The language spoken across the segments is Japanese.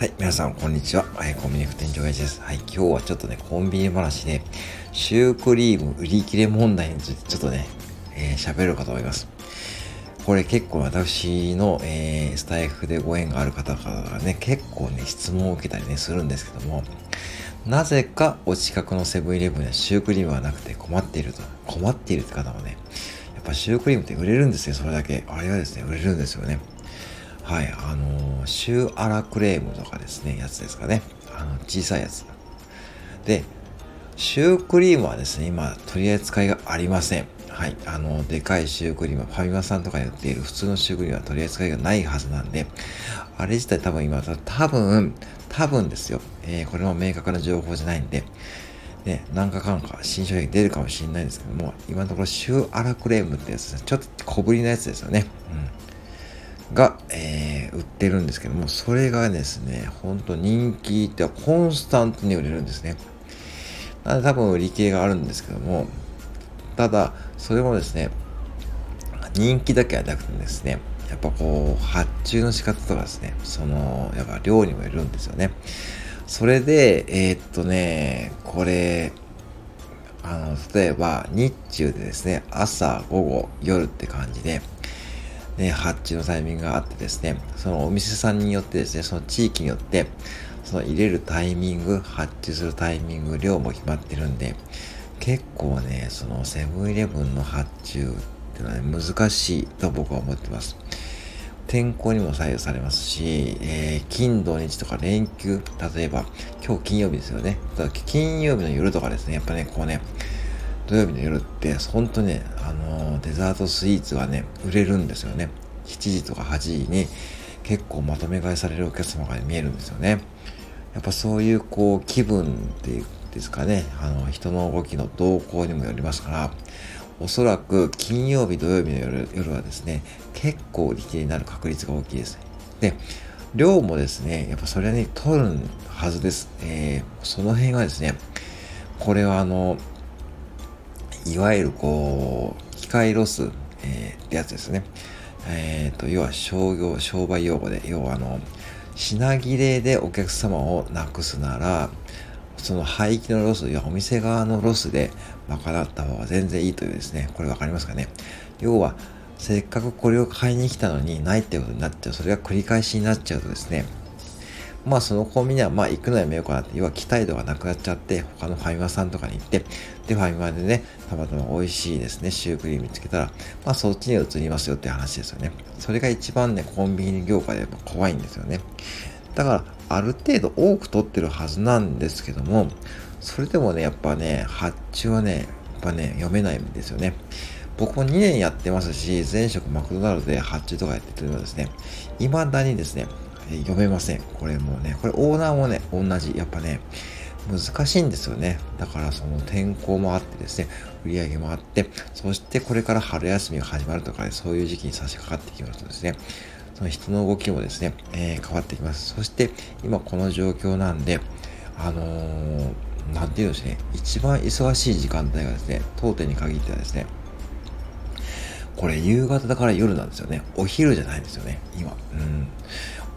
はい、皆さん、こんにちは。はい、コンビニ副店長親父です。はい、今日はちょっとね、コンビニ話で、シュークリーム売り切れ問題についてちょっとね、えー、喋るかと思います。これ結構私の、えー、スタイフでご縁がある方からがね、結構ね、質問を受けたりね、するんですけども、なぜかお近くのセブンイレブンでシュークリームはなくて困っていると。困っているって方もね、やっぱシュークリームって売れるんですよ、それだけ。あれはですね、売れるんですよね。はい、あの、シューアラクレームとかですね、やつですかね。あの、小さいやつ。で、シュークリームはですね、今、取り扱いがありません。はい。あの、でかいシュークリーム、ファミマさんとかに売っている普通のシュークリームは取り扱いがないはずなんで、あれ自体多分今、多分、多分ですよ。えー、これも明確な情報じゃないんで、ね、何かかんか新商品出るかもしれないんですけども、今のところシューアラクレームってやつですねちょっと小ぶりなやつですよね。うん。が、えー、売ってるんですけども、それがですね、ほんと人気ってコンスタントに売れるんですね。なので多分売り切れがあるんですけども、ただ、それもですね、人気だけはなくてですね、やっぱこう、発注の仕方とかですね、その、やっぱ量にもよるんですよね。それで、えー、っとね、これ、あの、例えば、日中でですね、朝、午後、夜って感じで、ね、発注のタイミングがあってですね、そのお店さんによってですね、その地域によって、その入れるタイミング、発注するタイミング、量も決まってるんで、結構ね、そのセブンイレブンの発注っていうのは、ね、難しいと僕は思ってます。天候にも左右されますし、えー、金土日とか連休、例えば、今日金曜日ですよね。金曜日の夜とかですね、やっぱね、こうね、土曜日の夜って、本当ね、あのー、デザートスイーツがね、売れるんですよね。7時とか8時に結構まとめ買いされるお客様が見えるんですよね。やっぱそういうこう気分っていうですかね、あの人の動きの動向にもよりますから、おそらく金曜日、土曜日の夜夜はですね、結構売り切れになる確率が大きいです。で、量もですね、やっぱそれに取るはずです。えー、その辺はですね、これはあの、いわゆるこう、機会ロス、えー、ってやつですね。えっ、ー、と、要は商業、商売用語で、要はあの、品切れでお客様をなくすなら、その廃棄のロスやお店側のロスで賄った方が全然いいというですね、これわかりますかね？要は、せっかくこれを買いに来たのにないってことになっちゃう。それが繰り返しになっちゃうとですね、まあそのコンビニはまあ行くのやめようかなって、要は期待度がなくなっちゃって、他のファミマさんとかに行って、で、ファミマでね、たまたま美味しいですね、シュークリーム見つけたら、まあそっちに移りますよって話ですよね。それが一番ね、コンビニ業界でやっぱ怖いんですよね。だから、ある程度多く取ってるはずなんですけども、それでもね、やっぱね、発注はね、やっぱね、読めないんですよね。僕も2年やってますし、前職マクドナルドで発注とかやっててもですね、未だにですね、読めません。これもうね、これオーナーもね、同じ。やっぱね、難しいんですよね。だからその天候もあってですね、売り上げもあって、そしてこれから春休みが始まるとかね、そういう時期に差し掛かってきますとですね、その人の動きもですね、えー、変わってきます。そして今この状況なんで、あのー、なんていうんですね、一番忙しい時間帯がですね、当店に限ってはですね、これ夕方だから夜なんですよね。お昼じゃないんですよね、今。うん。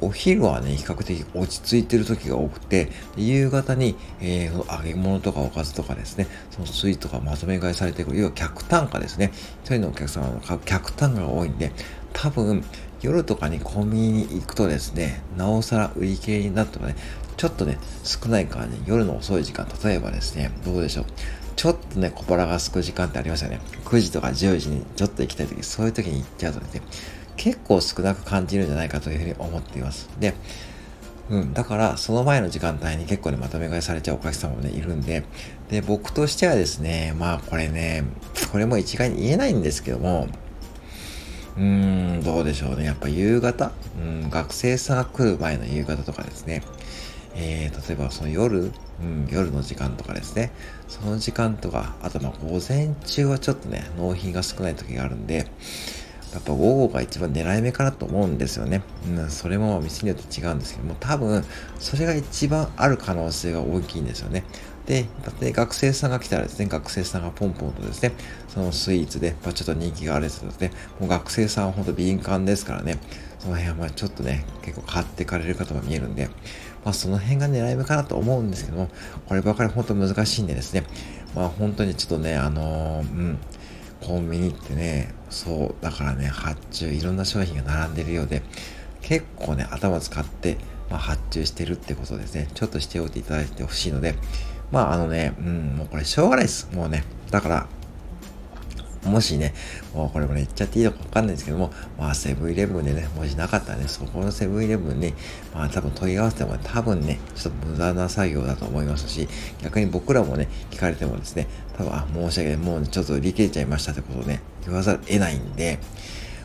お昼はね、比較的落ち着いてる時が多くて、夕方に、えー、揚げ物とかおかずとかですね、そのスイーツとかまとめ買いされてくる、要は客単価ですね。一人のお客様の客単価が多いんで、多分、夜とかにコンビニに行くとですね、なおさら売り切れになってもね、ちょっとね、少ないからね、夜の遅い時間、例えばですね、どうでしょう。ちょっとね、小腹が空く時間ってありますよね。9時とか10時にちょっと行きたい時、そういう時に行っちゃうとね、結構少なく感じるんじゃないかというふうに思っています。で、うん、だから、その前の時間帯に結構ね、まとめ買いされちゃうお客様もね、いるんで、で、僕としてはですね、まあこれね、これも一概に言えないんですけども、うーん、どうでしょうね。やっぱ夕方、うん、学生さんが来る前の夕方とかですね。えー、例えばその夜、うん、夜の時間とかですね。その時間とか、あとまあ午前中はちょっとね、納品が少ない時があるんで、やっぱ午後が一番狙い目かなと思うんですよね。うん、それも店によって違うんですけども、多分、それが一番ある可能性が大きいんですよね。で、で学生さんが来たらですね、学生さんがポンポンとですね、そのスイーツで、まあ、ちょっと人気があるやつですね、もう学生さんは本当敏感ですからね、その辺はまあちょっとね、結構買ってかれる方も見えるんで、まあその辺が狙い目かなと思うんですけども、こればかり本当難しいんでですね、まあ本当にちょっとね、あのー、うん、コンビニってね、そう、だからね、発注、いろんな商品が並んでるようで、結構ね、頭使って、まあ、発注してるってことですね。ちょっとしておいていただいてほしいので、まああのね、うん、もうこれしょうがないです。もうね、だから、もしね、もうこれもね、言っちゃっていいのかわかんないですけども、まあセブンイレブンでね、もしなかったらね、そこのセブンイレブンに、まあ多分問い合わせても、多分ね、ちょっと無駄な作業だと思いますし、逆に僕らもね、聞かれてもですね、多分、あ、申し訳ない、もう、ちょっと売り切れちゃいましたってことをね、言わざる得ないんで、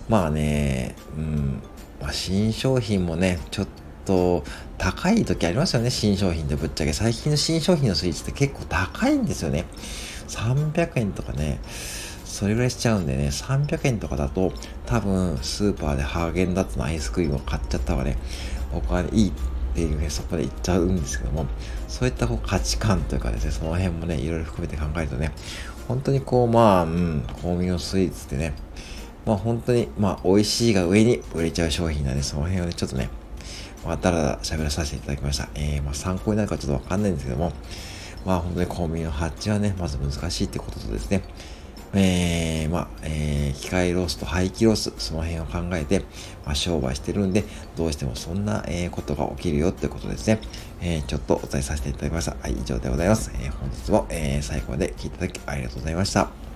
まあね、うん、まあ新商品もね、ちょっと、高い時ありますよね、新商品でぶっちゃけ。最近の新商品のスイーツって結構高いんですよね。300円とかね、それぐらいしちゃうんでね、300円とかだと、多分、スーパーでハーゲンダッツのアイスクリームを買っちゃった方がね、僕はね、いいっていうね、そこで言っちゃうんですけども、そういったこう価値観というかですね、その辺もね、いろいろ含めて考えるとね、本当にこう、まあ、うん、香味のスイーツってね、まあ本当に、まあ美味しいが上に売れちゃう商品なんで、その辺をね、ちょっとね、まあ、だらだら喋らさせていただきました。えー、まあ参考になるかちょっとわかんないんですけども、まあ本当にコンビニの発注はね、まず難しいってこととですね、えー、まあ、えー、機会ロスと廃棄ロス、その辺を考えて、まあ、商売してるんで、どうしてもそんな、えー、ことが起きるよってことですね。えー、ちょっとお伝えさせていただきました。はい、以上でございます。えー、本日も、えー、最後まで聞いていただきありがとうございました。